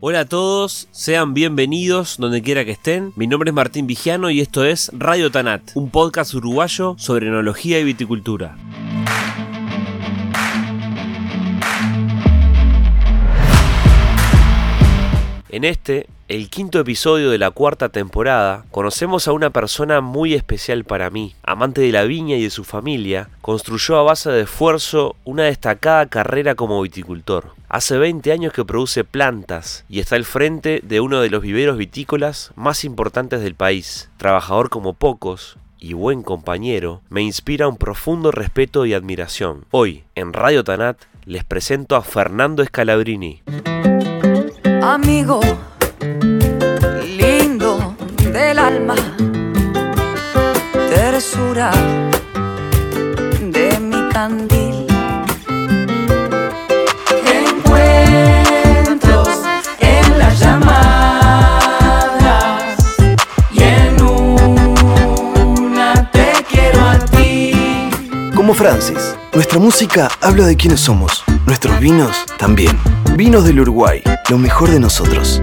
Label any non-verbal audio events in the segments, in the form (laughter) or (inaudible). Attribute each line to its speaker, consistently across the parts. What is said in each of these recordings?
Speaker 1: Hola a todos, sean bienvenidos donde quiera que estén. Mi nombre es Martín Vigiano y esto es Radio Tanat, un podcast uruguayo sobre enología y viticultura. En este, el quinto episodio de la cuarta temporada, conocemos a una persona muy especial para mí. Amante de la viña y de su familia, construyó a base de esfuerzo una destacada carrera como viticultor. Hace 20 años que produce plantas y está al frente de uno de los viveros vitícolas más importantes del país. Trabajador como pocos, y buen compañero, me inspira un profundo respeto y admiración. Hoy, en Radio Tanat, les presento a Fernando Scalabrini.
Speaker 2: Amigo lindo del alma, tersura de mi candil. Encuentros en las llamadas y en una te quiero a ti.
Speaker 3: Como Francis, nuestra música habla de quiénes somos, nuestros vinos también. Vinos del Uruguay, lo mejor de nosotros.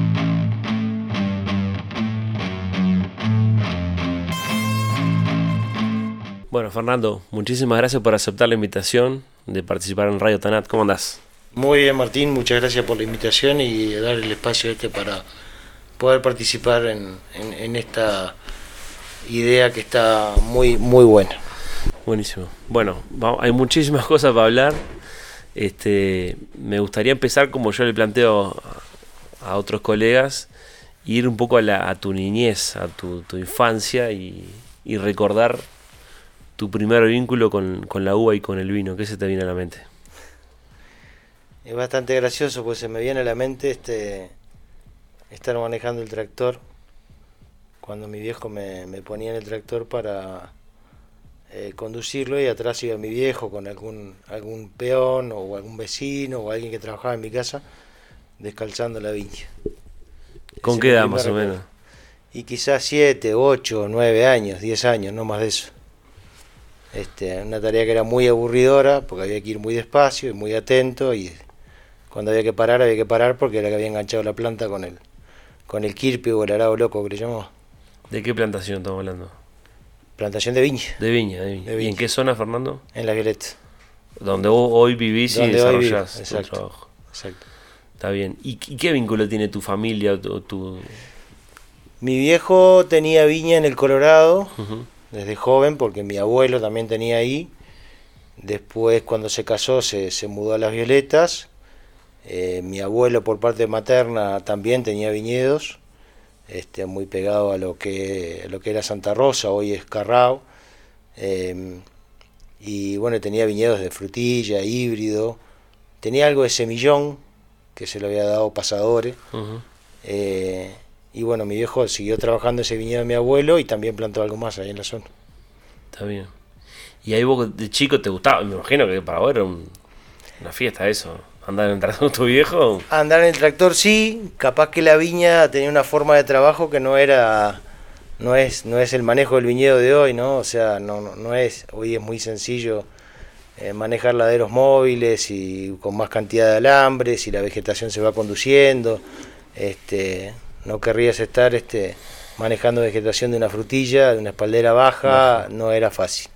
Speaker 1: Bueno, Fernando, muchísimas gracias por aceptar la invitación de participar en Radio Tanat. ¿Cómo andás?
Speaker 4: Muy bien, Martín, muchas gracias por la invitación y dar el espacio este para poder participar en, en- en esta idea que está muy, muy buena.
Speaker 1: Buenísimo. Bueno, hay muchísimas (laughs) cosas para hablar. Este, me gustaría empezar como yo le planteo a, a otros colegas, ir un poco a, la- a tu niñez, a tu, tu infancia y, y recordar tu primer vínculo con, con la uva y con el vino. ¿Qué se te viene a la mente?
Speaker 4: Es bastante gracioso, pues se me viene a la mente este estar manejando el tractor cuando mi viejo me, me ponía en el tractor para eh, conducirlo y atrás iba mi viejo con algún algún peón o algún vecino o alguien que trabajaba en mi casa descalzando la viña.
Speaker 1: ¿Con
Speaker 4: Ese
Speaker 1: qué edad más o menos?
Speaker 4: Y quizás 7, 8, 9 años, 10 años, no más de eso. Este, una tarea que era muy aburridora porque había que ir muy despacio y muy atento y cuando había que parar había que parar porque era que había enganchado la planta con el con el kirpi o el arado loco que le llamamos.
Speaker 1: ¿De qué plantación estamos hablando?
Speaker 4: Plantación de viña
Speaker 1: De viña, de viña.
Speaker 4: De
Speaker 1: ¿Y en qué zona, Fernando?
Speaker 4: en la Violeta.
Speaker 1: Donde vos hoy vivís y
Speaker 4: vivo,
Speaker 1: desarrollás tu
Speaker 4: exacto.
Speaker 1: trabajo.
Speaker 4: Exacto.
Speaker 1: Está bien. ¿Y, y qué vínculo tiene tu familia o tu, tu-
Speaker 4: Mi viejo tenía viña en el Colorado
Speaker 1: Ujú.
Speaker 4: Desde joven porque mi abuelo también tenía ahí. Después cuando se casó se, se mudó a Las Violetas. Eh, mi abuelo por parte materna también tenía viñedos, este, muy pegado a lo que, a lo que era Santa Rosa, hoy es Carrao. Eh, y bueno, tenía viñedos de frutilla, híbrido. Tenía algo de semillón que se lo había dado pasadores. Eh, y bueno, mi viejo siguió trabajando ese viñedo de mi abuelo y también plantó algo más ahí en la zona.
Speaker 1: Está bien. Y ahí vos de chico te gustaba, me imagino que para vos era un- una fiesta eso. Andar en el tractor tu viejo.
Speaker 4: Andar en el tractor sí, capaz que la viña tenía una forma de trabajo que no era, no es, no es el manejo del viñedo de hoy, ¿no? O sea, no, no, no es, hoy es muy sencillo eh, manejar laderos móviles y con más cantidad de alambres y la vegetación se va conduciendo. Este, no querrías estar este, manejando vegetación de una frutilla, de una espaldera baja, no era fácil,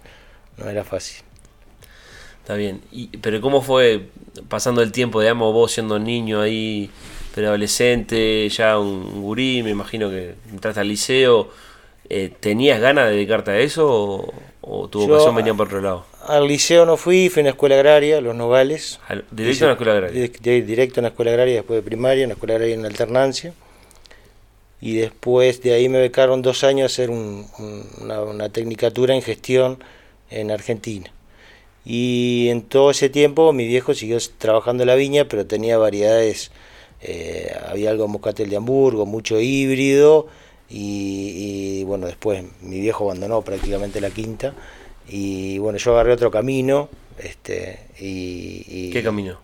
Speaker 4: no era fácil.
Speaker 1: Está bien. Y, pero ¿cómo fue pasando el tiempo, digamos, vos siendo niño ahí, preadolescente, ya un, gurí, me imagino que entraste al liceo? eh, ¿Tenías ganas de dedicarte a eso o, o tu
Speaker 4: Yo,
Speaker 1: vocación venía por otro lado?
Speaker 4: Al liceo no fui, fui a una escuela agraria, Los Nogales.
Speaker 1: Al- directo a una escuela agraria.
Speaker 4: Directo a una escuela agraria, después de primaria, una escuela agraria en alternancia. Y después de ahí me becaron dos años a hacer un- un- una, una tecnicatura en gestión en Argentina. Y en todo ese tiempo mi viejo siguió trabajando en la viña, pero tenía variedades. eh, había algo moscatel de Hamburgo, mucho híbrido, y, bueno, después mi viejo abandonó prácticamente la quinta y bueno, yo agarré otro camino. Este, y
Speaker 1: ¿Qué camino?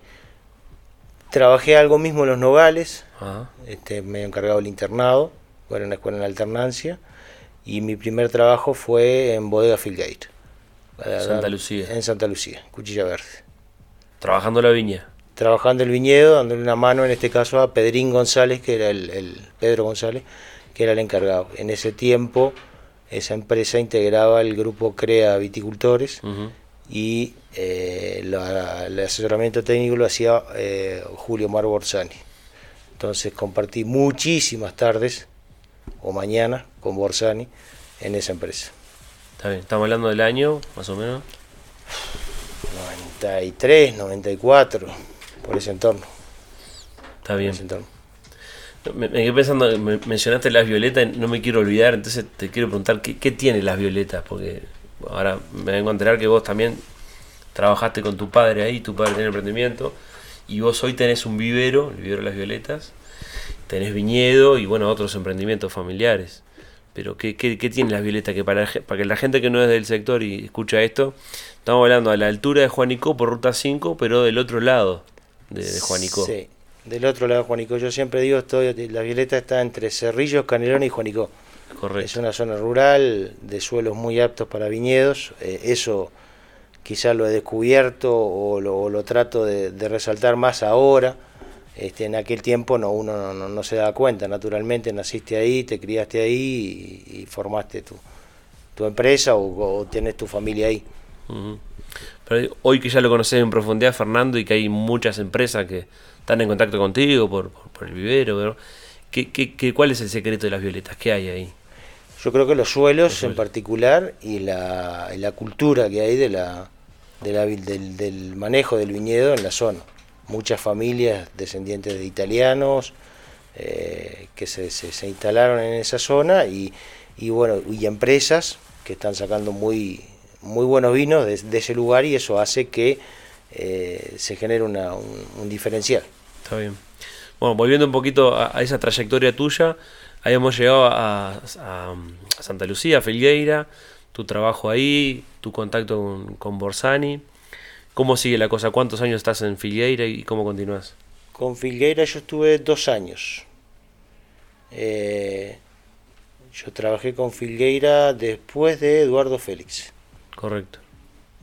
Speaker 4: Trabajé algo mismo en los Nogales,
Speaker 1: Ajá.
Speaker 4: este, me he encargado del internado, era una escuela en alternancia, y mi primer trabajo fue en Bodega Filgate. para
Speaker 1: Santa Lucía.
Speaker 4: En Santa Lucía, Cuchilla Verde.
Speaker 1: Trabajando la viña.
Speaker 4: Trabajando el viñedo, dándole una mano en este caso a Pedrín González, que era el, el- Pedro González, que era el encargado. En ese tiempo, esa empresa integraba el grupo CREA Viticultores. Y eh, la- el asesoramiento técnico lo hacía eh, Julio Mar Borsani. Entonces compartí muchísimas tardes o mañanas con Borsani en esa empresa.
Speaker 1: Está bien. Estamos hablando del año, más o menos.
Speaker 4: 93, 94, por ese entorno.
Speaker 1: Está
Speaker 4: por
Speaker 1: bien.
Speaker 4: ese entorno.
Speaker 1: Me, me quedé pensando, me- mencionaste las violetas, no me quiero olvidar, entonces te quiero preguntar, ¿qué, qué tiene las violetas? Porque ahora me vengo a enterar que vos también trabajaste con tu padre ahí, tu padre tiene emprendimiento, y vos hoy tenés un vivero, el vivero de las violetas, tenés viñedo y bueno, otros emprendimientos familiares. Pero ¿qué, qué, qué tiene las violetas? Que para, que la gente que no es del sector y escucha esto, estamos hablando a la altura de Juanico por ruta 5, pero del otro lado de, Juanico.
Speaker 4: Sí, del otro lado de Juanico. Yo siempre digo, estoy, la Violeta está entre Cerrillos, Canelones y Juanico. Es una zona rural de suelos muy aptos para viñedos. eh, eso quizás lo he descubierto o lo, o lo trato de, de resaltar más ahora. Este, en aquel tiempo no, uno no, no- se da cuenta, naturalmente naciste ahí, te criaste ahí y, y formaste tu, tu empresa o, o tenés tu familia ahí.
Speaker 1: Pero hoy que ya lo conoces en profundidad, Fernando, y que hay muchas empresas que están en contacto contigo por, por, por el vivero, pero ¿qué, qué, qué- cuál es el secreto de las violetas? ¿Qué hay ahí?
Speaker 4: Yo creo que los suelos
Speaker 1: Los
Speaker 4: en particular y la, y la cultura que hay de la, de la vi- del, del manejo del viñedo en la zona. Muchas familias descendientes de italianos eh, que se, se- se instalaron en esa zona y, y bueno y empresas que están sacando muy muy buenos vinos de, de ese lugar y eso hace que eh, se genere una- un, un diferencial.
Speaker 1: Está bien. Bueno, volviendo un poquito a, a esa trayectoria tuya, habíamos llegado a, a- a Santa Lucía, a Filgueira, tu trabajo ahí, tu contacto con, con Borsani. ¿Cómo sigue la cosa? ¿Cuántos años estás en Filgueira y cómo continúas?
Speaker 4: Con Filgueira yo estuve dos años. Eh, yo trabajé con Filgueira después de Eduardo Félix.
Speaker 1: Correcto.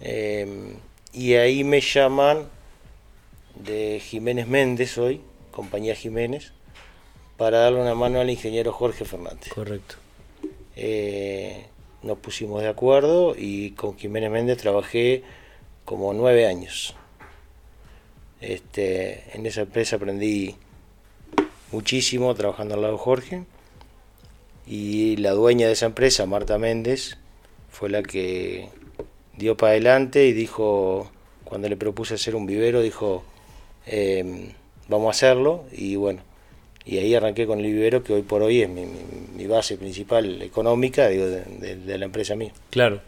Speaker 4: Eh, y ahí me llaman de Jiménez Méndez hoy, compañía Jiménez, para darle una mano al ingeniero Jorge Fernández.
Speaker 1: Correcto.
Speaker 4: Eh, nos pusimos de acuerdo y con Jiménez Méndez trabajé como nueve años. Este, en esa empresa aprendí muchísimo trabajando al lado de Jorge y la dueña de esa empresa, Marta Méndez, fue la que dio para adelante y dijo, cuando le propuse hacer un vivero, dijo, eh, vamos a hacerlo y bueno, y ahí arranqué con el vivero que hoy por hoy es mi, mi- mi base principal económica digo, de, de- de la empresa mía.
Speaker 1: Claro.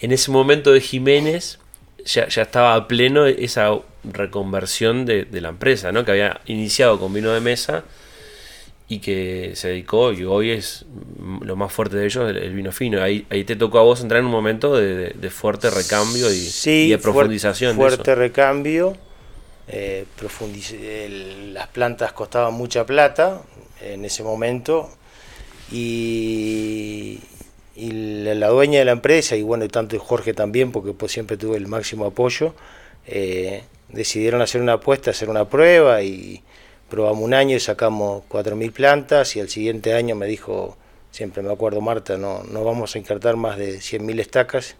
Speaker 1: En ese momento de Jiménez ya, ya estaba a pleno esa reconversión de, de la empresa, ¿no? Que había iniciado con vino de mesa y que se dedicó, y hoy es lo más fuerte de ellos, el, el vino fino. Ahí, ahí te tocó a vos entrar en un momento de, fuerte recambio y,
Speaker 4: Sí,
Speaker 1: y de profundización. de
Speaker 4: Fuerte
Speaker 1: eso.
Speaker 4: recambio. Eh, las plantas costaban mucha plata en ese momento. Y, la, dueña de la empresa, y bueno, tanto Jorge también, porque pues siempre tuve el máximo apoyo, eh, decidieron hacer una apuesta, hacer una prueba y probamos un año y sacamos 4.000 plantas y al siguiente año me dijo, siempre me acuerdo Marta, no, no vamos a injertar más de 100.000 estacas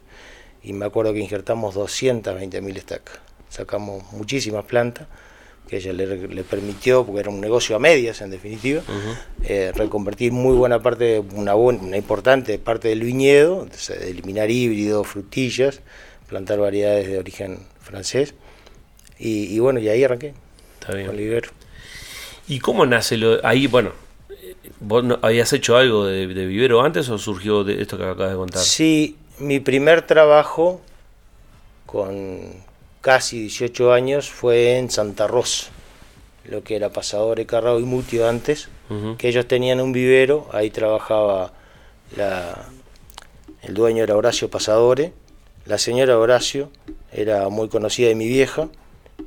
Speaker 4: y me acuerdo que injertamos 220.000 estacas. Sacamos muchísimas plantas que ella le, le permitió, porque era un negocio a medias en definitiva, eh, reconvertir muy buena parte, una, buena, una importante parte del viñedo, entonces, eliminar híbridos, frutillas, plantar variedades de origen francés. Y, y bueno, y ahí arranqué
Speaker 1: Está bien.
Speaker 4: con Libero.
Speaker 1: ¿Y cómo nace lo ahí? Bueno, ¿vos no- habías hecho algo de, de vivero antes o surgió de esto que acabas de contar?
Speaker 4: Sí, mi primer trabajo con casi 18 años fue en Santa Rosa, lo que era Pasadores, Carrao y Mutio antes, que ellos tenían un vivero, ahí trabajaba la, el dueño era Horacio Pasadore, la señora Horacio era muy conocida de mi vieja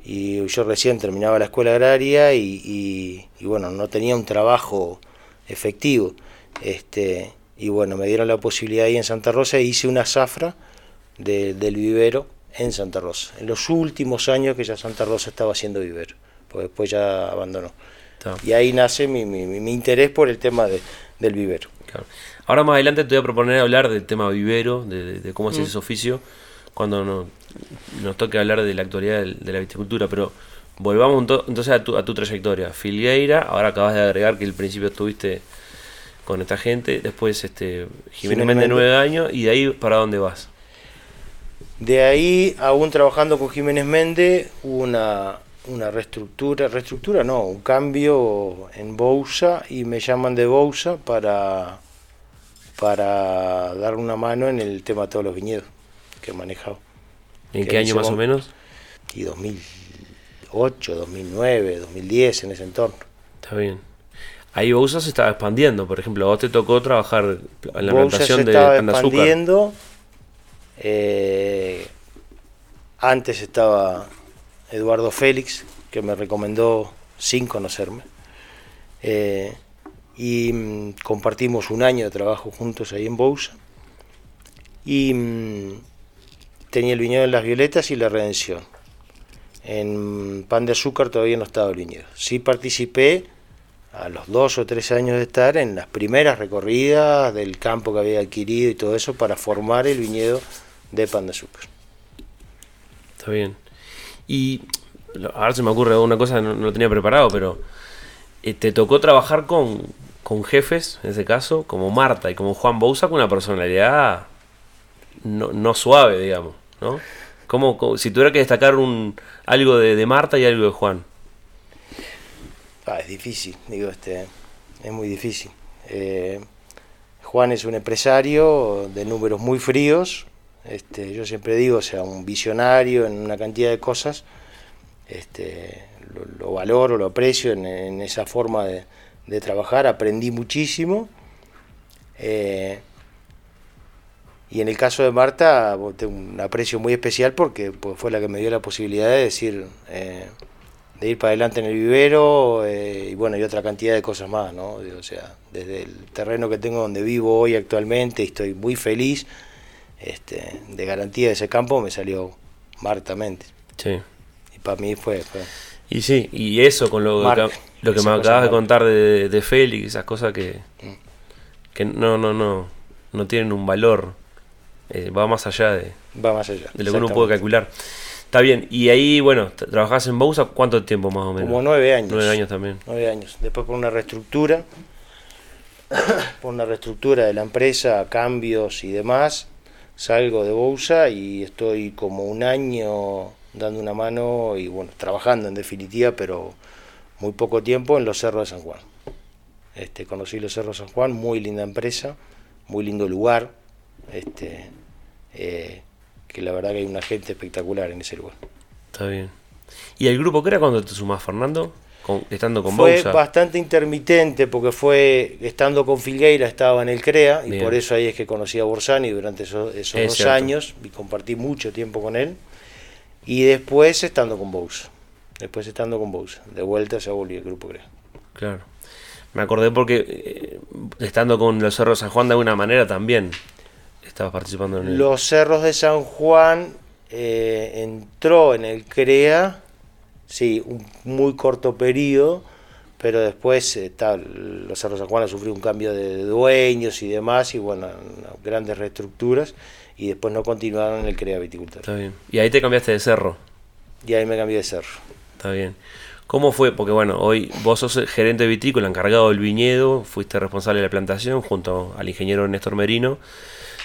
Speaker 4: y yo recién terminaba la escuela agraria y, y- y, bueno, no tenía un trabajo efectivo. Este, y bueno, me dieron la posibilidad ahí en Santa Rosa e hice una zafra de- del vivero en Santa Rosa. En los últimos años que ya Santa Rosa estaba haciendo vivero, porque después ya abandonó. Y ahí nace mi, mi- mi- interés por el tema de- del vivero.
Speaker 1: Claro. Ahora más adelante te voy a proponer hablar del tema vivero, de, de- de cómo
Speaker 4: Mm.
Speaker 1: es ese oficio, cuando no- nos toque hablar de la actualidad de la viticultura, pero volvamos ento- entonces a tu, a tu trayectoria. Filgueira, ahora acabas de agregar que al principio estuviste con esta gente, después este Jiménez Méndez. nueve años, y de ahí para dónde vas.
Speaker 4: De ahí, aún trabajando con Jiménez Méndez, hubo una, una reestructura, reestructura no, un cambio en Bousa y me llaman de Bousa para, para dar una mano en el tema de todos los viñedos que he manejado.
Speaker 1: ¿En
Speaker 4: Que
Speaker 1: qué año más o menos?
Speaker 4: Y 2008, 2009, 2010 en ese entorno.
Speaker 1: Está bien. Ahí Bousa se estaba expandiendo, por ejemplo, a vos te tocó trabajar en la
Speaker 4: Bousa
Speaker 1: plantación
Speaker 4: se
Speaker 1: de
Speaker 4: estaba
Speaker 1: azúcar.
Speaker 4: Eh, antes estaba Eduardo Félix, que me recomendó sin conocerme. Eh, y mm, compartimos un año de trabajo juntos ahí en Bousa. Y mm, tenía el viñedo en Las Violetas y La Redención. En Pan de Azúcar todavía no estaba el viñedo. Sí participé a los dos o tres años de estar en las primeras recorridas del campo que había adquirido y todo eso para formar el viñedo de pan de azúcar.
Speaker 1: Está bien. Y ahora se me ocurre una cosa, no, no lo tenía preparado, pero eh, te tocó trabajar con, con jefes, en ese caso, como Marta y como Juan Bousa, con una personalidad no, no suave, digamos, ¿no? Como, como- si tuviera que destacar un algo de, de Marta y algo de Juan.
Speaker 4: Ah, es difícil, digo, este, es muy difícil. Eh, Juan es un empresario de números muy fríos, este, yo siempre digo, o sea, un visionario en una cantidad de cosas, este, lo, lo valoro, lo aprecio en, esa forma de, trabajar, aprendí muchísimo. eh, y en el caso de Marta, tengo un aprecio muy especial porque pues, fue la que me dio la posibilidad de decir, eh, de ir para adelante en el vivero eh, y bueno, y otra cantidad de cosas más, ¿no? O sea, desde el terreno que tengo donde vivo hoy actualmente estoy muy feliz, este, de garantía de ese campo me salió Marta Méndez.
Speaker 1: Sí.
Speaker 4: Y para mí fue, fue
Speaker 1: Y sí, y eso con lo, que, lo que me acabas de contar de, de Félix, esas cosas que,
Speaker 4: Mm.
Speaker 1: que no, no, no, no tienen un valor, eh, va más allá de,
Speaker 4: va más allá.
Speaker 1: de lo que uno puede calcular. Está bien, y ahí, bueno, trabajás en Bousa, ¿cuánto tiempo más o menos?
Speaker 4: Como nueve años.
Speaker 1: Nueve años también.
Speaker 4: Nueve años. Después por una reestructura, (coughs) por una reestructura de la empresa, cambios y demás, salgo de Bousa y estoy como un año dando una mano y bueno, trabajando en definitiva, pero muy poco tiempo en los Cerros de San Juan. Este, conocí los Cerros de San Juan, muy linda empresa, muy lindo lugar, este, eh, que la verdad que hay una gente espectacular en ese lugar.
Speaker 1: Está bien. ¿Y el grupo qué era cuando te sumás, Fernando? Con- estando con
Speaker 4: fue
Speaker 1: Bousa.
Speaker 4: bastante intermitente porque fue estando con Filgueira estaba en el CREA y por eso ahí es que conocí a Borsani durante esos, esos
Speaker 1: Es
Speaker 4: dos
Speaker 1: cierto.
Speaker 4: años y compartí mucho tiempo con él y después estando con Bousa después estando con Bousa de vuelta se volvió el grupo CREA
Speaker 1: Claro. Me acordé porque eh, estando con los Cerros de San Juan de alguna manera también estabas participando en el...
Speaker 4: los Cerros de San Juan eh, entró en el CREA sí un muy corto periodo pero después eh, tal, los Cerros de San Juan ha sufrido un cambio de dueños y demás, y bueno, grandes reestructuras, y después no continuaron en el CREA Viticultor.
Speaker 1: Está bien. Y ahí te cambiaste de cerro.
Speaker 4: Y ahí me cambié de cerro.
Speaker 1: Está bien. ¿Cómo fue? Porque bueno, hoy vos sos el gerente vitícola, encargado del viñedo, fuiste responsable de la plantación junto al ingeniero Néstor Merino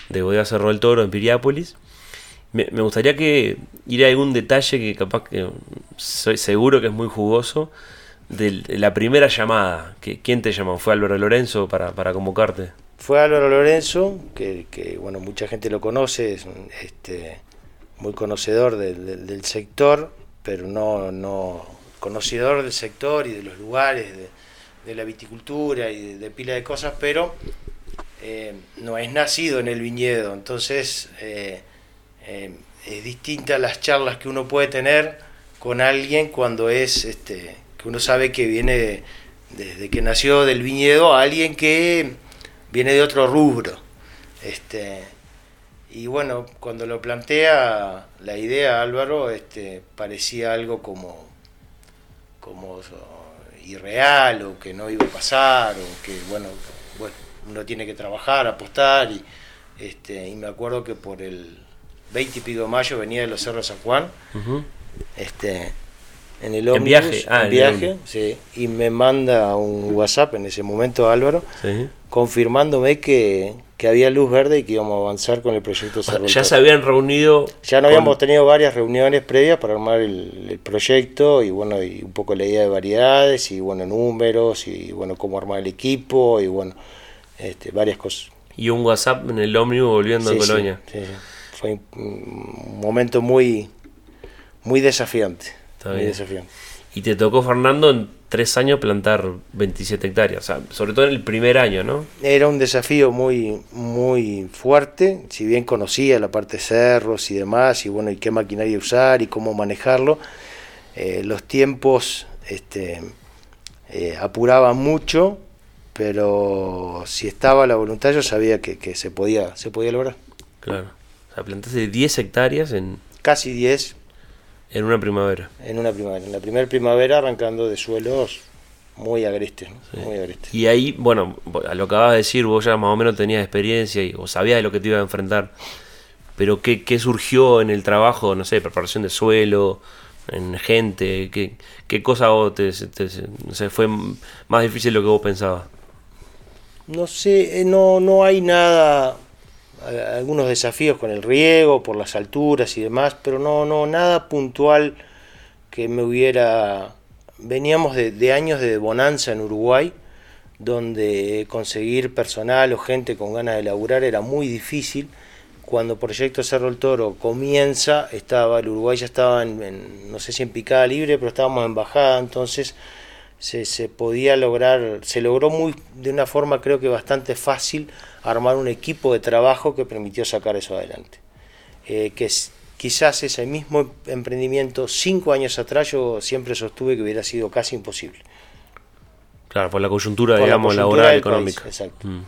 Speaker 1: de Bodega Cerro del Toro en Piriápolis. Me, gustaría que ir a algún detalle que capaz que soy seguro que es muy jugoso de la primera llamada. que ¿Quién te llamó? ¿Fue Álvaro Lorenzo para, para convocarte?
Speaker 4: Fue Álvaro Lorenzo, que, bueno, mucha gente lo conoce, es este, muy conocedor del, sector, pero no, no conocedor del sector y de los lugares, de, la viticultura y de, de pila de cosas, pero eh, no es nacido en el viñedo, entonces eh, eh, es distinta las charlas que uno puede tener con alguien cuando es, este, que uno sabe que viene de- desde que nació del viñedo a alguien que viene de otro rubro. Este, y bueno, cuando lo plantea la idea Álvaro, este, parecía algo como, como irreal o que no iba a pasar o que bueno, bueno uno tiene que trabajar, apostar y, este, y me acuerdo que por el 20 y pico de mayo venía de los Cerros San Juan este, en el
Speaker 1: En
Speaker 4: ómnibus,
Speaker 1: viaje, ah,
Speaker 4: en
Speaker 1: en el
Speaker 4: viaje, sí, y me manda un WhatsApp en ese momento Álvaro
Speaker 1: Sí.
Speaker 4: confirmándome que, que había luz verde y que íbamos a avanzar con el proyecto Cerro
Speaker 1: ya se habían reunido.
Speaker 4: Ya no
Speaker 1: con-
Speaker 4: habíamos tenido varias reuniones previas para armar el, el proyecto y bueno, y un poco la idea de variedades y bueno, números y bueno, cómo armar el equipo y bueno, este, varias cosas.
Speaker 1: Y un WhatsApp en el ómnibus volviendo
Speaker 4: Sí,
Speaker 1: a Colonia.
Speaker 4: sí, sí. Fue un momento muy, muy desafiante.
Speaker 1: Está
Speaker 4: muy
Speaker 1: bien.
Speaker 4: desafiante.
Speaker 1: Y te tocó, Fernando, en tres años plantar 27 hectáreas. O sea, sobre todo en el primer año, ¿no?
Speaker 4: Era un desafío muy, muy fuerte, si bien conocía la parte de cerros y demás, y bueno, y qué maquinaria usar y cómo manejarlo, eh, los tiempos este, eh, apuraban mucho, pero si estaba la voluntad yo sabía que, que se, podía, se podía lograr.
Speaker 1: Claro. O sea, plantaste 10 hectáreas en,
Speaker 4: Casi 10
Speaker 1: en una primavera.
Speaker 4: en una primavera. En la primera primavera arrancando de suelos muy agrestes, ¿no? muy agrestes.
Speaker 1: Y ahí, bueno, a lo que acabas de decir, vos ya más o menos tenías experiencia y, o sabías de lo que te iba a enfrentar. Pero ¿qué, qué surgió en el trabajo, no sé, preparación de suelo, en gente? ¿Qué, qué cosa vos te, te- no sé, fue más difícil de lo que vos pensabas?
Speaker 4: No sé, eh, no, no hay nada, algunos desafíos con el riego, por las alturas y demás, pero no, no, nada puntual que me hubiera... Veníamos de, años de bonanza en Uruguay, donde conseguir personal o gente con ganas de laburar era muy difícil. Cuando Proyecto Cerro el Toro comienza, estaba el Uruguay ya estaba en, en, no sé si en picada libre, pero estábamos en bajada, entonces se, se podía lograr, se logró muy de una forma creo que bastante fácil armar un equipo de trabajo que permitió sacar eso adelante. Eh, que es- quizás ese mismo emprendimiento cinco años atrás yo siempre sostuve que hubiera sido casi imposible.
Speaker 1: Claro, por la coyuntura,
Speaker 4: Por la
Speaker 1: digamos,
Speaker 4: coyuntura
Speaker 1: laboral,
Speaker 4: del país,
Speaker 1: económica.
Speaker 4: exacto.
Speaker 1: Mm.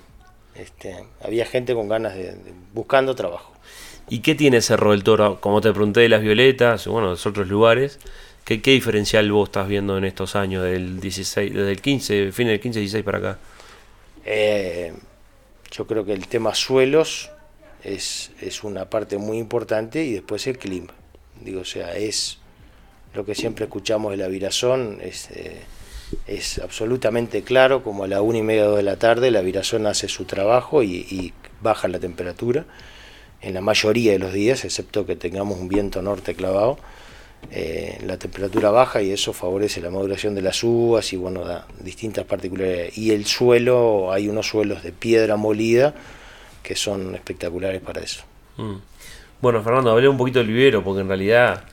Speaker 4: Este, había gente con ganas de, de- buscando trabajo.
Speaker 1: ¿Y qué tiene Cerro del Toro? Como te pregunté de las violetas, bueno, de los otros lugares, ¿qué, diferencial vos estás viendo en estos años, del 16, desde el 15, fin del 15, 16 para acá?
Speaker 4: Eh, yo creo que el tema suelos es, es una parte muy importante y después el clima. Digo, o sea, es lo que siempre escuchamos de la virazón, es, eh, es absolutamente claro, como a la una y media de la tarde la virazón hace su trabajo y baja la temperatura en la mayoría de los días, excepto que tengamos un viento norte clavado. Eh, la temperatura baja y eso favorece la maduración de las uvas y bueno, da distintas particularidades. Y el suelo, hay unos suelos de piedra molida que son espectaculares para eso.
Speaker 1: Mm. Bueno, Fernando, hablé un poquito del vivero, porque en realidad,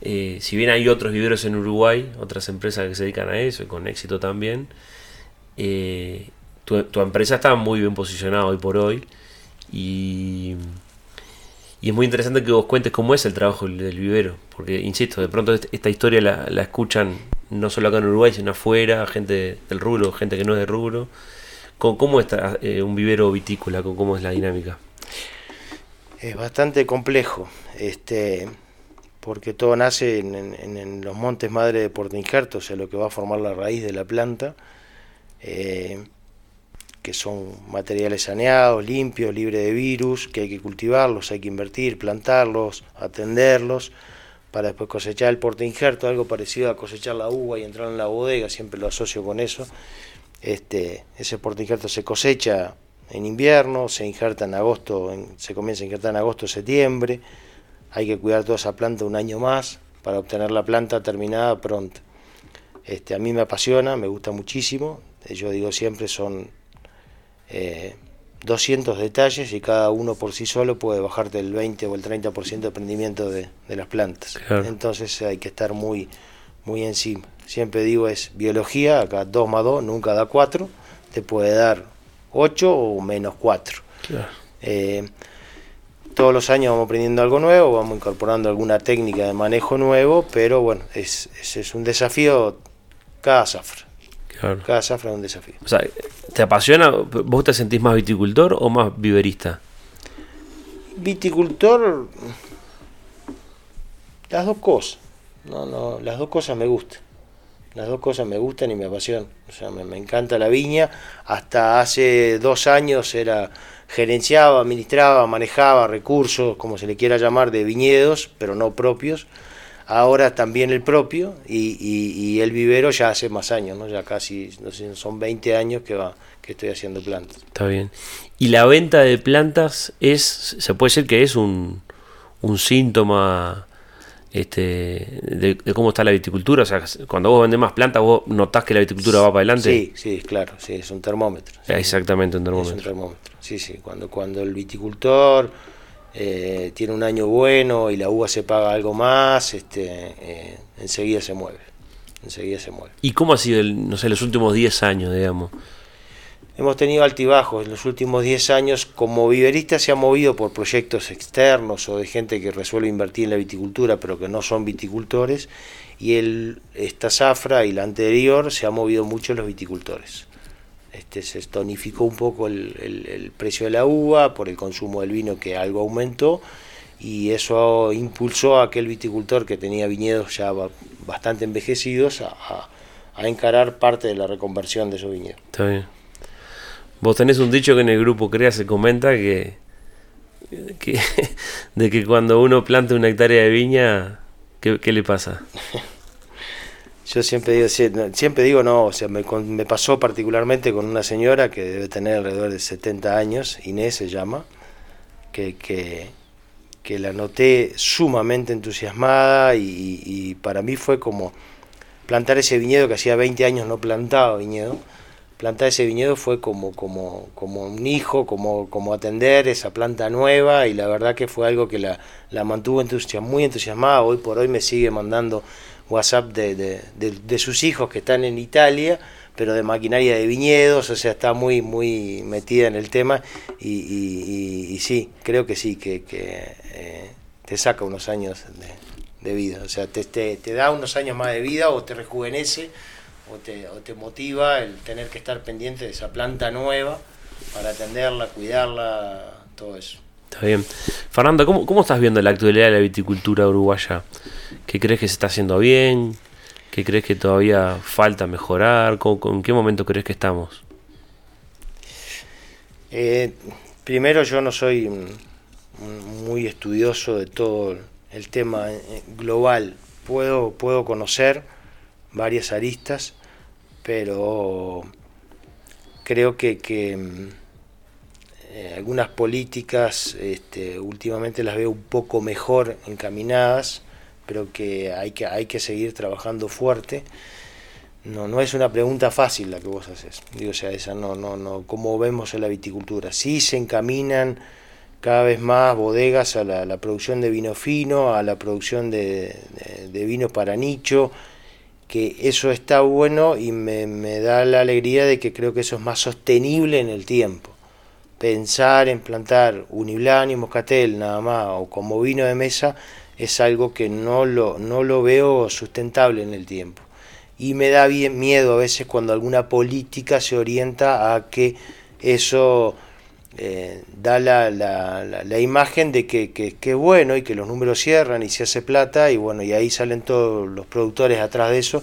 Speaker 1: eh, si bien hay otros viveros en Uruguay, otras empresas que se dedican a eso y con éxito también, eh, tu, tu empresa está muy bien posicionada hoy por hoy y, y es muy interesante que vos cuentes cómo es el trabajo del, vivero, porque, insisto, de pronto est- esta historia la, escuchan no solo acá en Uruguay, sino afuera, gente del rubro, gente que no es de rubro. ¿Cómo, está eh, un vivero vitícola? ¿Cómo- ¿Cómo es la dinámica?
Speaker 4: Es bastante complejo, este, porque todo nace en, los montes madre de Puerto Injerto, o sea, lo que va a formar la raíz de la planta, eh, que son materiales saneados, limpios, libres de virus, que hay que cultivarlos, hay que invertir, plantarlos, atenderlos, para después cosechar el Puerto Injerto, algo parecido a cosechar la uva y entrar en la bodega, siempre lo asocio con eso. Este, ese Puerto Injerto se cosecha en invierno, se injerta en agosto, se comienza a injertar en agosto, septiembre. Hay que cuidar toda esa planta un año más para obtener la planta terminada pronta. Este, a mí me apasiona, me gusta muchísimo. Yo digo siempre son eh, 200 detalles y cada uno por sí solo puede bajarte el 20 o el 30% de rendimiento de, de las plantas.
Speaker 1: Claro.
Speaker 4: Entonces hay que estar muy, muy encima. Siempre digo es biología, acá 2 más 2 nunca da 4, te puede dar 8 o menos 4.
Speaker 1: Claro.
Speaker 4: Eh, todos los años vamos aprendiendo algo nuevo, vamos incorporando alguna técnica de manejo nuevo, pero bueno, es, es, es un desafío cada zafra.
Speaker 1: Claro.
Speaker 4: Cada zafra es un desafío.
Speaker 1: O sea, ¿te apasiona? ¿Vos te sentís más viticultor o más viverista?
Speaker 4: Viticultor, las dos cosas. No, no, las dos cosas me gustan. Las dos cosas me gustan y me apasionan. O sea, me, me encanta la viña. Hasta hace dos años era gerenciaba, administraba, manejaba recursos, como se le quiera llamar, de viñedos, pero no propios. Ahora también el propio y, y- y el vivero ya hace más años, ¿no? ya casi, no sé, son 20 años que, va, que estoy haciendo plantas.
Speaker 1: Está bien. ¿Y la venta de plantas es, se puede decir que es un, un síntoma este, de, de cómo está la viticultura? O sea, cuando vos vendés más plantas, vos notás que la viticultura va para adelante.
Speaker 4: Sí, sí, claro, sí, es un termómetro. sí.
Speaker 1: Exactamente, un
Speaker 4: Es un
Speaker 1: termómetro.
Speaker 4: termómetro. Sí, sí, cuando, cuando el viticultor eh, tiene un año bueno y la uva se paga algo más, este, eh, enseguida se mueve. Enseguida se mueve.
Speaker 1: ¿Y cómo ha sido, el, no sé, los últimos 10 años, digamos?
Speaker 4: Hemos tenido altibajos en los últimos 10 años. Como viverista se ha movido por proyectos externos o de gente que resuelve invertir en la viticultura, pero que no son viticultores. Y el, esta zafra y la anterior se ha movido mucho los viticultores. Este, se tonificó un poco el, el- el precio de la uva por el consumo del vino que algo aumentó y eso impulsó a aquel viticultor que tenía viñedos ya ba- bastante envejecidos a, a- a encarar parte de la reconversión de esos viñedos.
Speaker 1: Está bien. Vos tenés un dicho que en el grupo CREA se comenta que, que (laughs) de que cuando uno planta una hectárea de viña, ¿qué, qué le pasa? (laughs)
Speaker 4: Yo siempre digo, siempre digo no, o sea, me, me pasó particularmente con una señora que debe tener alrededor de 70 años, Inés se llama, que, que, que la noté sumamente entusiasmada y, para mí fue como plantar ese viñedo que hacía 20 años no plantaba viñedo. Plantar ese viñedo fue como, como, como un hijo, como, como atender esa planta nueva y la verdad que fue algo que la, la mantuvo entusia- muy entusiasmada. Hoy por hoy me sigue mandando WhatsApp de, de, de- sus hijos que están en Italia, pero de maquinaria de viñedos, o sea, está muy, muy metida en el tema y, y- y- sí, creo que sí, que, eh, te saca unos años de, de vida, o sea, te, te, te da unos años más de vida o te rejuvenece o te, o te motiva el tener que estar pendiente de esa planta nueva para atenderla, cuidarla, todo eso.
Speaker 1: Está bien. Fernando, ¿cómo, cómo estás viendo la actualidad de la viticultura uruguaya? ¿Qué crees que se está haciendo bien? ¿Qué crees que todavía falta mejorar? ¿Con, con qué momento crees que estamos?
Speaker 4: Eh, primero yo no soy muy estudioso de todo el tema eh, global. Puedo, puedo conocer varias aristas, pero creo que, que, mm, eh, algunas políticas este, últimamente las veo un poco mejor encaminadas, pero que hay que, hay que seguir trabajando fuerte. No, no es una pregunta fácil la que vos haces. Digo, o sea, esa no, no, no, cómo vemos en la viticultura. Sí se encaminan cada vez más bodegas a la, producción de vino fino, a la producción de, de, de vinos para nicho, que eso está bueno y me, me da la alegría de que creo que eso es más sostenible en el tiempo. Pensar en plantar Uniblan y Moscatel nada más o como vino de mesa es algo que no lo, no lo veo sustentable en el tiempo. Y me da bien miedo a veces cuando alguna política se orienta a que eso eh, da la, la, la, la imagen de que, que, que es bueno y que los números cierran y se hace plata y bueno y ahí salen todos los productores atrás de eso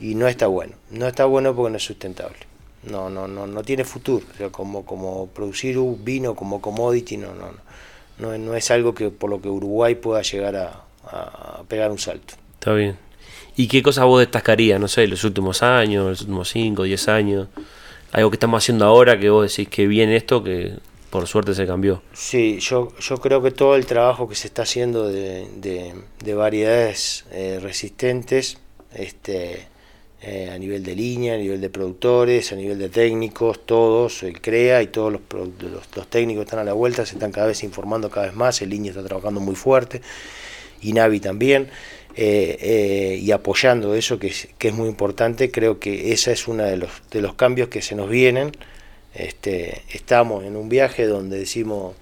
Speaker 4: y no está bueno. No está bueno porque no es sustentable no no no no tiene futuro o sea, como como producir un vino como commodity no no no no, es algo que por lo que Uruguay pueda llegar a, a pegar un salto
Speaker 1: Está bien. ¿Y qué cosas vos destacarías, no sé, los últimos años, los últimos 5, 10 años? Algo que estamos haciendo ahora que vos decís que bien esto, que por suerte se cambió.
Speaker 4: Sí, yo, yo creo que todo el trabajo que se está haciendo de, de, de variedades eh, resistentes, este, eh, a nivel de línea, a nivel de productores, a nivel de técnicos, todos, el CREA y todos los, los, técnicos están a la vuelta se están cada vez informando cada vez más, el línea está trabajando muy fuerte, INAVI también. eh, eh, y apoyando eso que es, que es muy importante. Creo que ese es uno de los, de los cambios que se nos vienen. Este, estamos en un viaje donde decimos,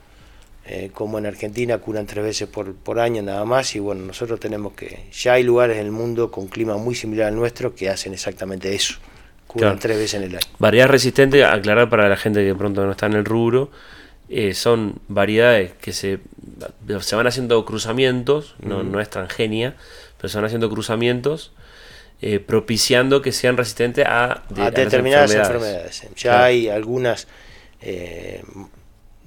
Speaker 4: eh, como en Argentina, curan tres veces por, por año nada más y bueno, nosotros tenemos que, ya hay lugares en el mundo con clima muy similar al nuestro que hacen exactamente eso, curan
Speaker 1: Claro.
Speaker 4: tres veces en el año.
Speaker 1: Variedad resistente, aclarar para la gente que de pronto no está en el rubro, eh, son variedades que se, se van haciendo cruzamientos, no, no es transgenia, pero se van haciendo cruzamientos eh, propiciando que sean resistentes a, de-
Speaker 4: a
Speaker 1: a las
Speaker 4: determinadas enfermedades. Ya
Speaker 1: Claro.
Speaker 4: hay algunas,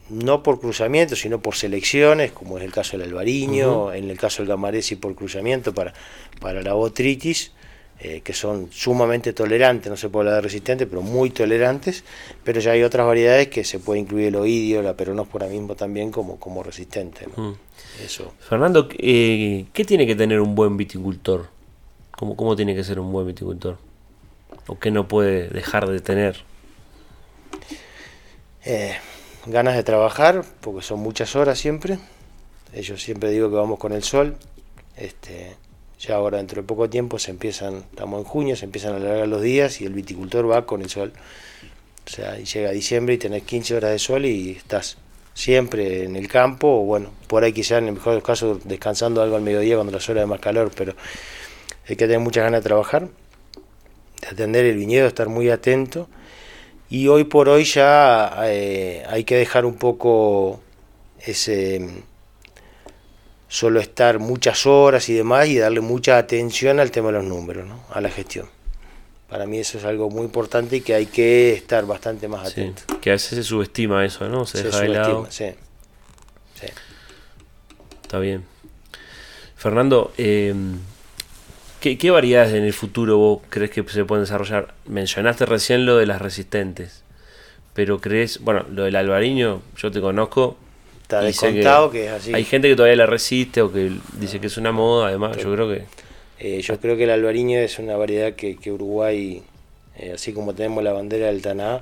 Speaker 4: no por cruzamiento, sino por selecciones, como es el caso del albariño, en el caso del gamaresi por cruzamiento para, para la botritis, eh, que son sumamente tolerantes, no se puede hablar de resistentes, pero muy tolerantes, pero ya hay otras variedades que se puede incluir el oidio, la peronospora mismo también como, como resistente. ¿no? Eso.
Speaker 1: Fernando, eh, ¿qué tiene que tener un buen viticultor? ¿Cómo, ¿Cómo tiene que ser un buen viticultor? ¿O qué no puede dejar de tener?
Speaker 4: Eh, ganas de trabajar, porque son muchas horas siempre. Yo siempre digo que vamos con el sol. Este, ya ahora dentro de poco tiempo se empiezan, estamos en junio, se empiezan a alargar los días y el viticultor va con el sol. O sea, llega diciembre y tenés 15 horas de sol y estás siempre en el campo, o bueno, por ahí quizás en el mejor de los casos descansando algo al mediodía cuando las horas de más calor, pero hay que tener muchas ganas de trabajar, de atender el viñedo, estar muy atento. Y hoy por hoy ya eh, hay que dejar un poco ese solo estar muchas horas y demás y darle mucha atención al tema de los números, ¿no? a la gestión. Para mí eso es algo muy importante y que hay que estar bastante más
Speaker 1: Sí,
Speaker 4: atento.
Speaker 1: que a veces se subestima eso, ¿no? Se,
Speaker 4: Se
Speaker 1: deja de lado.
Speaker 4: subestima, sí. Sí.
Speaker 1: Está bien. Fernando, eh, ¿qué, qué variedades en el futuro vos crees que se pueden desarrollar? Mencionaste recién lo de las resistentes, pero crees, bueno, lo del albariño, yo te conozco.
Speaker 4: Está descontado que es así.
Speaker 1: Hay gente que todavía la resiste o que dice que es una moda, además, yo creo que...
Speaker 4: Eh, yo creo que el albariño es una variedad que, que Uruguay, eh, así como tenemos la bandera del Taná,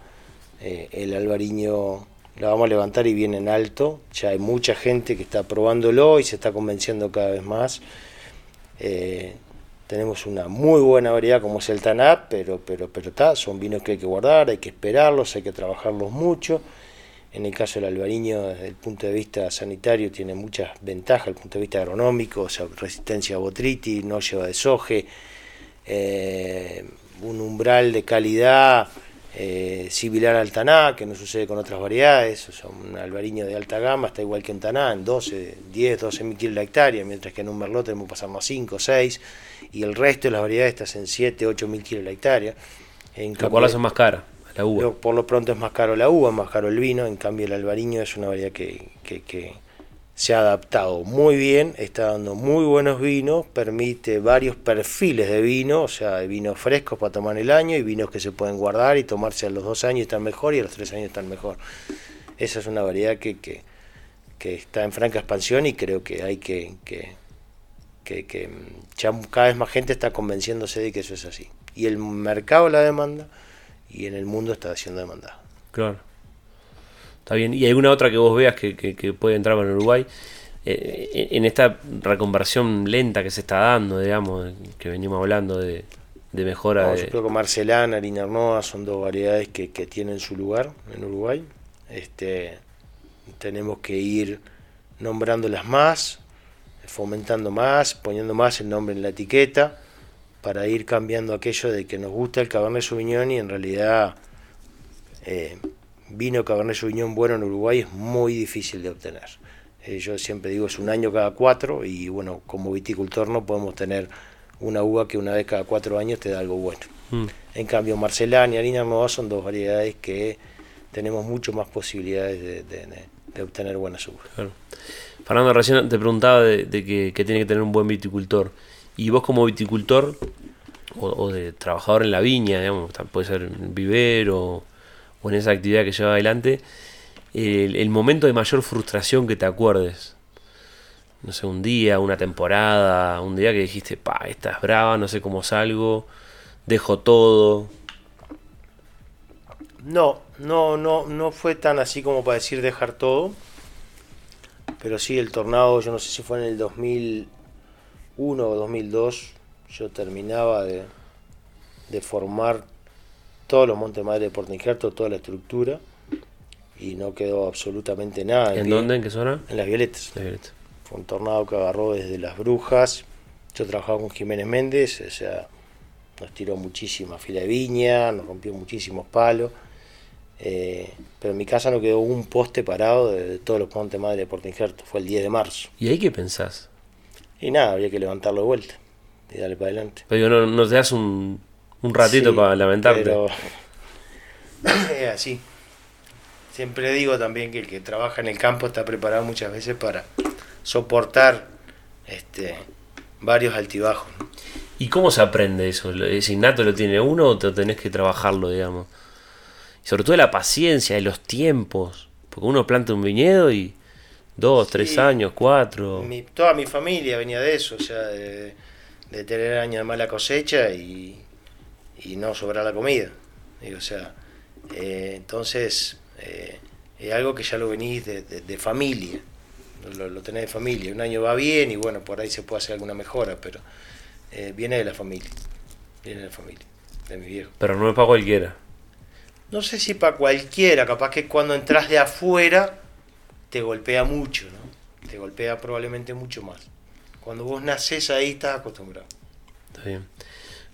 Speaker 4: eh, el albariño la vamos a levantar y viene en alto. Ya hay mucha gente que está probándolo y se está convenciendo cada vez más. Eh, tenemos una muy buena variedad como es el Taná, pero pero pero está, son vinos que hay que guardar, hay que esperarlos, hay que trabajarlos mucho. En el caso del albariño, desde el punto de vista sanitario, tiene muchas ventajas, desde el punto de vista agronómico, resistencia a botritis, no lleva desoje, eh, un umbral de calidad eh, similar al taná, que no sucede con otras variedades, o sea, un albariño de alta gama está igual que un taná, en 12, 10, 12 mil kilos la hectárea, mientras que en un merlot tenemos que pasarnos a 5, 6, y el resto de las variedades están en 7, 8 mil kilos la hectárea. En
Speaker 1: Lo cual hace más cara, la uva.
Speaker 4: lo- por lo pronto es más caro la uva, más caro el vino, en cambio el albariño es una variedad que, que- que se ha adaptado muy bien, está dando muy buenos vinos, permite varios perfiles de vino, o sea, vinos frescos para tomar el año y vinos que se pueden guardar y tomarse a los dos años están mejor y a los tres años están mejor. Esa es una variedad que, que, que está en franca expansión y creo que hay que, que, que, que, mm, cada vez más gente está convenciéndose de que eso es así. Y el mercado la demanda y en el mundo está siendo demandada.
Speaker 1: Claro. Está bien. ¿Y alguna otra que vos veas que, que- que puede entrar en Uruguay? Eh, en en esta reconversión lenta que se está dando, digamos, que venimos hablando de, de mejora
Speaker 4: No,
Speaker 1: de...
Speaker 4: yo creo que Marcelana, Harina Arnoa son dos variedades que, que tienen su lugar en Uruguay. Este, tenemos que ir nombrándolas más, fomentando más, poniendo más el nombre en la etiqueta, para ir cambiando aquello de que nos gusta el Cabernet Sauvignon y en realidad eh, vino Cabernet Sauvignon bueno en Uruguay es muy difícil de obtener. Eh, yo siempre digo es un año cada cuatro y bueno, como viticultor no podemos tener una uva que una vez cada cuatro años te da algo bueno.
Speaker 1: Mm,
Speaker 4: En cambio, Marcelán y Harina Nueva son dos variedades que tenemos mucho más posibilidades de, de- de- de obtener buenas uvas.
Speaker 1: claro. Fernando, recién te preguntaba de, que, que tiene que tener un buen viticultor. Y vos como viticultor o, o de trabajador en la viña, digamos, puede ser vivero en esa actividad que lleva adelante, el, momento de mayor frustración que te acuerdes. No sé, un día, una temporada, un día que dijiste, pa, esta es brava, no sé cómo salgo, dejo todo.
Speaker 4: No, no, no, no fue tan así como para decir dejar todo. Pero sí, el tornado, yo no sé si fue en el 2000, 2001 o 2002 yo terminaba de, de formar todos los Montes Madre de Puerto Injerto, toda la estructura, y no quedó absolutamente nada.
Speaker 1: ¿En dónde? ¿En qué zona?
Speaker 4: En las Violetas.
Speaker 1: La Violeta.
Speaker 4: Fue un tornado que agarró desde las brujas. Yo trabajaba con Jiménez Méndez, o sea, nos tiró muchísima fila de viña, nos rompió muchísimos palos. Eh, pero en mi casa no quedó un poste parado de, de todos los Montes Madre de Puerto Injerto. Fue el 10 de marzo.
Speaker 1: ¿Y ahí qué pensás?
Speaker 4: Y nada, había que levantarlo de vuelta y darle para adelante.
Speaker 1: Pero digo, no, no te das un, un ratito
Speaker 4: Sí,
Speaker 1: para lamentarte.
Speaker 4: Pero (coughs) es así. Siempre digo también que el que trabaja en el campo está preparado muchas veces para soportar este, varios altibajos. ¿no?
Speaker 1: ¿Y cómo se aprende eso? ¿Lo- ¿Es innato lo tiene uno o te tenés que trabajarlo, digamos? Y sobre todo la paciencia y los tiempos. Porque uno planta un viñedo y dos, tres años, cuatro.
Speaker 4: Mi- toda mi familia venía de eso, o sea, de, de tener años de mala cosecha y, y no sobrar la comida. O sea, eh, entonces eh, es algo que ya lo venís de, de- de familia, lo, lo tenés de familia. Un año va bien y bueno, por ahí se puede hacer alguna mejora, pero eh, viene de la familia, viene de la familia, de mi viejo.
Speaker 1: Pero no es para cualquiera.
Speaker 4: No sé si para cualquiera, capaz que cuando entras de afuera te golpea mucho, ¿no? Te golpea probablemente mucho más. Cuando vos nacés ahí estás acostumbrado.
Speaker 1: Está bien.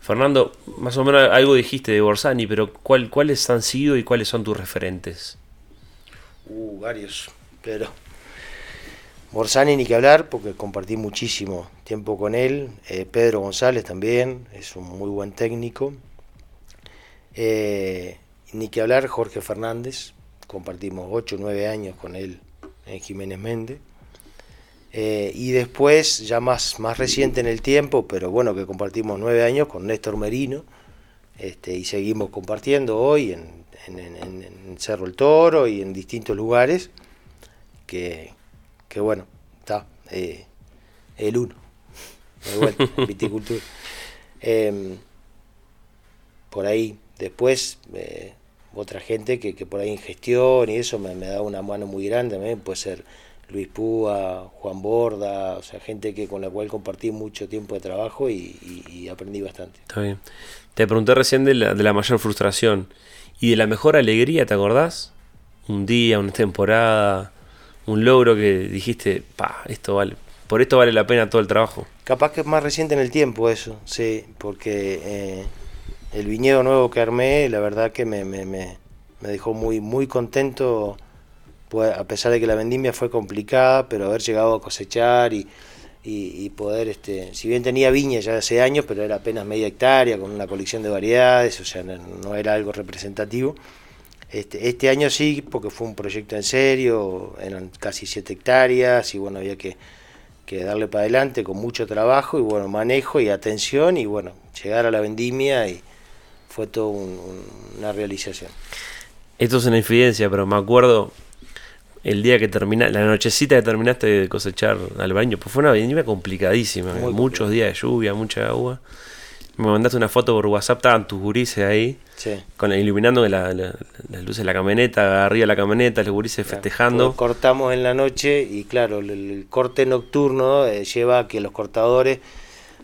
Speaker 1: Fernando, más o menos algo dijiste de Borsani, pero ¿cuál, ¿cuáles han sido y cuáles son tus referentes?
Speaker 4: Uh, varios. Pero Borsani ni que hablar, porque compartí muchísimo tiempo con él. Eh, Pedro González también, es un muy buen técnico. Eh, ni que hablar Jorge Fernández, compartimos 8 o 9 años con él en Jiménez Méndez. Eh, y después, ya más, más reciente en el tiempo, pero bueno, que compartimos 9 años con Néstor Merino. Este, y seguimos compartiendo hoy en, en- en- en- en Cerro el Toro y en distintos lugares, que, que bueno, está eh, el uno, de vuelta, en viticultura. Em, por ahí, después, eh, otra gente que, que por ahí en gestión y eso me, me da una mano muy grande también, puede ser Luis Púa, Juan Borda, o sea, gente que con la cual compartí mucho tiempo de trabajo y, y- y aprendí bastante.
Speaker 1: Está bien. Te pregunté recién de la, de la mayor frustración y de la mejor alegría, ¿te acordás? Un día, una temporada, un logro que dijiste, pa, esto vale, por esto vale la pena todo el trabajo.
Speaker 4: Capaz que es más reciente en el tiempo eso, sí, porque eh, el viñedo nuevo que armé, la verdad que me, me, me, me dejó muy, muy contento, a pesar de que la vendimia fue complicada, pero haber llegado a cosechar y, y, poder, este, si bien tenía viña ya hace años, pero era apenas media hectárea, con una colección de variedades, o sea, no, era algo representativo. Este, este año sí, porque fue un proyecto en serio, eran casi 7 hectáreas y bueno, había que, que darle para adelante con mucho trabajo y bueno, manejo y atención y bueno, llegar a la vendimia y fue todo un- un- una realización.
Speaker 1: Esto es una infidencia, pero me acuerdo el día que terminaste, la nochecita que terminaste de cosechar albaño, pues fue una vendimia complicadísima,
Speaker 4: Muy
Speaker 1: muchos días de lluvia, mucha agua. Me mandaste una foto por WhatsApp, estaban tus gurises ahí,
Speaker 4: Sí.
Speaker 1: con iluminando la- la- las luces de la camioneta, arriba de la camioneta, los gurises
Speaker 4: Claro,
Speaker 1: festejando.
Speaker 4: porque Cortamos en la noche y claro, el, el corte nocturno eh, lleva a que los cortadores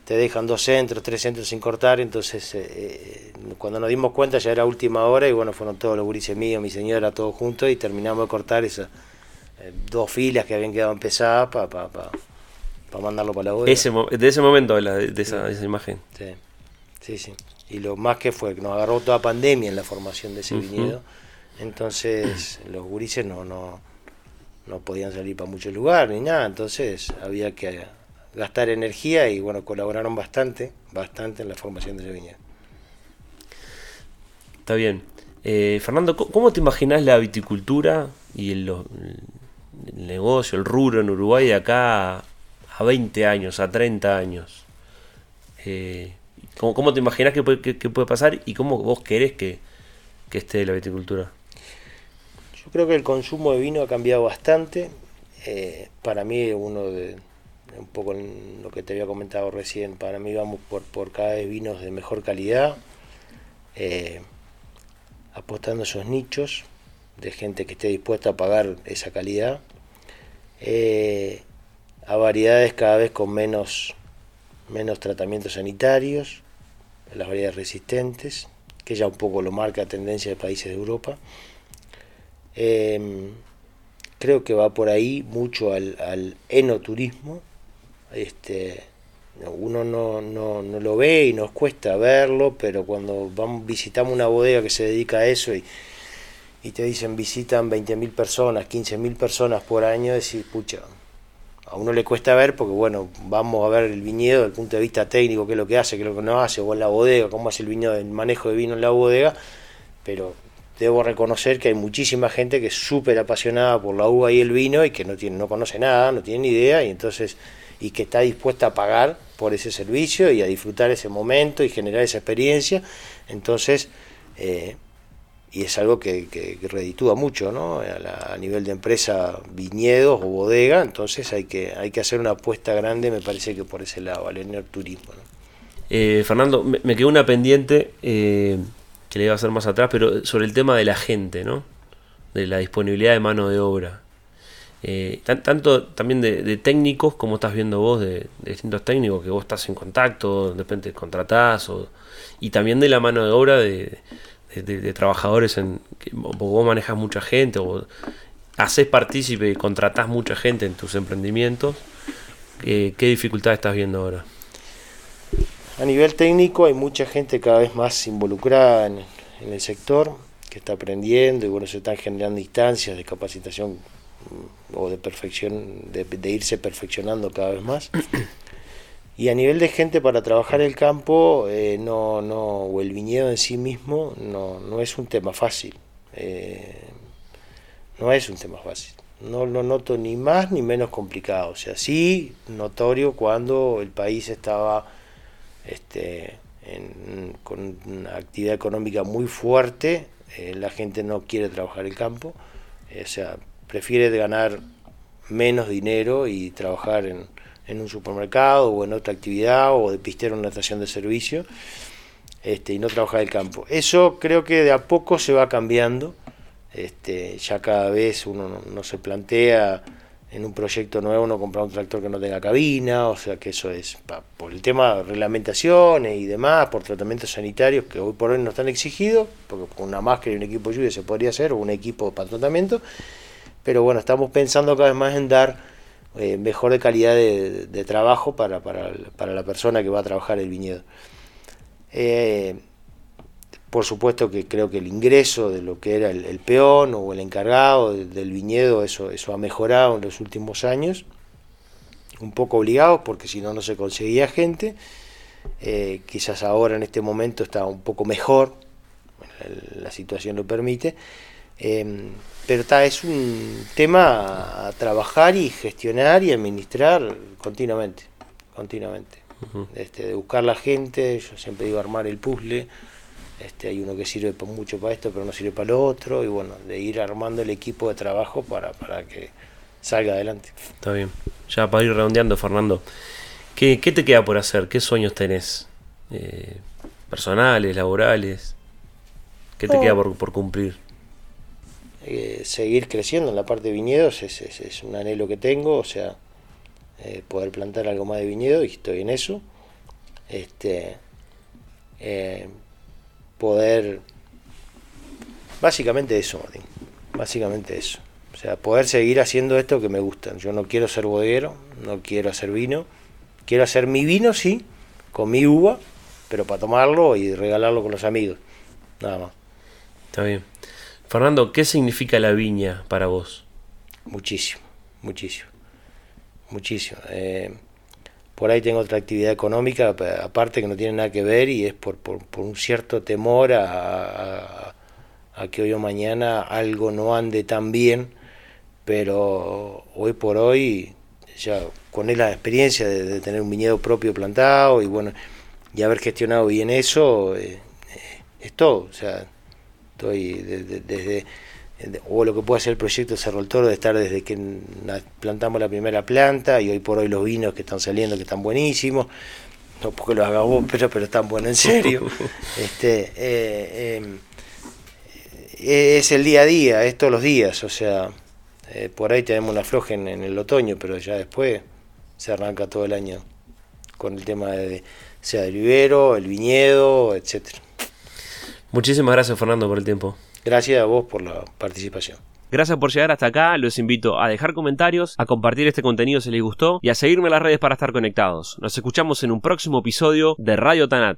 Speaker 4: te dejan dos centros, tres centros sin cortar, entonces eh, eh, cuando nos dimos cuenta ya era última hora y bueno, fueron todos los gurises míos, mi señora, todos juntos y terminamos de cortar esas eh, dos filas que habían quedado empezadas para pa, pa- pa mandarlo para la bodega.
Speaker 1: Ese, de ese momento habla de, esa, de esa imagen.
Speaker 4: Sí, sí, sí. Y lo más que fue que nos agarró toda pandemia en la formación de ese
Speaker 1: Ujú.
Speaker 4: viñedo. Entonces los gurises no, no, no podían salir para muchos lugares ni nada. Entonces había que gastar energía y bueno, colaboraron bastante, bastante en la formación de ese viñedo.
Speaker 1: Está bien. Eh, Fernando, ¿cómo- ¿cómo te imaginas la viticultura y el, negocio, el rubro en Uruguay de acá a 20 años, a 30 años? Eh, ¿cómo, cómo te imaginas que puede, que- que puede pasar y cómo vos querés que, que esté la viticultura?
Speaker 4: Yo creo que el consumo de vino ha cambiado bastante. Eh, para mí, uno de, un poco en lo que te había comentado recién, para mí vamos por, por cada vez vinos de mejor calidad, eh, apostando esos nichos de gente que esté dispuesta a pagar esa calidad, eh, a variedades cada vez con menos menos tratamientos sanitarios, las variedades resistentes, que ya un poco lo marca la tendencia de países de Europa. Em, creo que va por ahí mucho al enoturismo. Este, uno no, no, no, lo ve y nos cuesta verlo, pero cuando vamos, visitamos una bodega que se dedica a eso y, y te dicen visitan 20.000 personas, 15.000 personas por año, decir, pucha, a uno le cuesta ver porque, bueno, vamos a ver el viñedo desde el punto de vista técnico, qué es lo que hace, qué es lo que no hace, o en la bodega, cómo hace el viñedo, el manejo de vino en la bodega, pero debo reconocer que hay muchísima gente que es súper apasionada por la uva y el vino y que no, tiene, no conoce nada, no tiene ni idea, y entonces y que está dispuesta a pagar por ese servicio y a disfrutar ese momento y generar esa experiencia. Entonces, eh, y es algo que, que, reditúa mucho ¿no? a, la, nivel de empresa, viñedos o bodega, entonces hay que, hay que hacer una apuesta grande, me parece que por ese lado, al turismo. ¿no?
Speaker 1: Eh, Fernando, me, me, quedó una pendiente eh, que le iba a hacer más atrás, pero sobre el tema de la gente, ¿no? de la disponibilidad de mano de obra. Eh, tan, tanto también de, técnicos como estás viendo vos, de, distintos técnicos que vos estás en contacto, de repente contratás, o, y también de la mano de obra de, trabajadores en que vos manejas mucha gente, o haces partícipe y contratás mucha gente en tus emprendimientos. Eh, ¿Qué dificultades estás viendo ahora?
Speaker 4: A nivel técnico hay mucha gente cada vez más involucrada en, en el sector, que está aprendiendo y bueno, se están generando instancias de capacitación o de perfección, de, irse perfeccionando cada vez más. Y a nivel de gente para trabajar el campo, eh, no, no, o el viñedo en sí mismo, no, no es un tema fácil. Eh, no es un tema fácil. No lo noto ni más ni menos complicado. O sea, sí notorio cuando el país estaba este, con una actividad económica muy fuerte, eh, la gente no quiere trabajar el campo. o sea, prefiere ganar menos dinero y trabajar en, un supermercado o en otra actividad o de pistero en una estación de servicio este, y no trabajar el campo. Eso creo que de a poco se va cambiando. Este, ya cada vez uno no, se plantea en un proyecto nuevo no comprar un tractor que no tenga cabina, o sea que eso es por el tema de reglamentaciones y demás, por tratamientos sanitarios que hoy por hoy no están exigidos, porque con una máscara y un equipo de lluvia se podría hacer, o un equipo para tratamiento, pero bueno, estamos pensando cada vez más en dar eh, mejor de calidad de, trabajo para, para, para, la persona que va a trabajar el viñedo. Eh, por supuesto que creo que el ingreso de lo que era el, peón o el encargado del, del viñedo, eso, eso ha mejorado en los últimos años, un poco obligados porque si no, no se conseguía gente. Eh, quizás ahora en este momento está un poco mejor, la situación lo permite. Eh, pero ta, es un tema a trabajar y gestionar y administrar continuamente, continuamente. Uh -huh. este, de buscar la gente, yo siempre digo armar el puzzle, este, hay uno que sirve mucho para esto, pero no sirve para lo otro, y bueno, de ir armando el equipo de trabajo para, para que salga adelante.
Speaker 1: Está bien. Ya para ir redondeando, Fernando, ¿qué, qué te queda por hacer? ¿Qué sueños tenés? Eh, ¿Personales, laborales? ¿Qué te queda por, por cumplir?
Speaker 4: Eh, seguir creciendo en la parte de viñedos es, es, un anhelo que tengo, o sea, eh, poder plantar algo más de viñedo y estoy en eso. Este, eh, poder, básicamente eso, Martín, básicamente eso. O sea, poder seguir haciendo esto que me gusta. Yo no quiero ser bodeguero, no quiero hacer vino, quiero hacer mi vino, sí, con mi uva, pero para tomarlo y regalarlo con los amigos, nada más.
Speaker 1: Está bien. Fernando, ¿qué significa la viña para vos?
Speaker 4: Muchísimo, muchísimo, muchísimo. Eh, por ahí tengo otra actividad económica, aparte que no tiene nada que ver y es por, por, por un cierto temor a, a, que hoy o mañana algo no ande tan bien, pero hoy por hoy, ya con la experiencia de, de tener un viñedo propio plantado y bueno, y haber gestionado bien eso, eh, eh, es todo, o sea, estoy desde, desde o lo que puede hacer el proyecto Cerro el Toro de estar desde que plantamos la primera planta y hoy por hoy los vinos que están saliendo que están buenísimos no porque los haga vos pero, pero están buenos en serio (laughs) este eh, eh, es el día a día es todos los días o sea eh, por ahí tenemos una floja en, en, el otoño pero ya después se arranca todo el año con el tema de sea del vivero, el viñedo, etcétera.
Speaker 1: Muchísimas gracias Fernando por el tiempo.
Speaker 4: Gracias a vos por la participación.
Speaker 1: Gracias por llegar hasta acá, los invito a dejar comentarios, a compartir este contenido si les gustó y a seguirme en las redes para estar conectados. Nos escuchamos en un próximo episodio de Radio Tanat.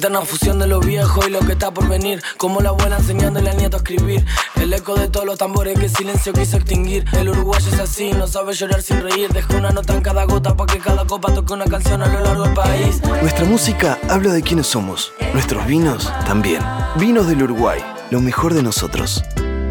Speaker 5: Eterna fusión de lo viejo y lo que está por venir. Como la abuela enseñándole al nieto a escribir. El eco de todos los tambores que el silencio quiso extinguir. El uruguayo es así, no sabe llorar sin reír. Deja una nota en cada gota para que cada copa toque una canción a lo largo del país.
Speaker 3: Nuestra música habla de quiénes somos. Nuestros vinos también. Vinos del Uruguay, lo mejor de nosotros.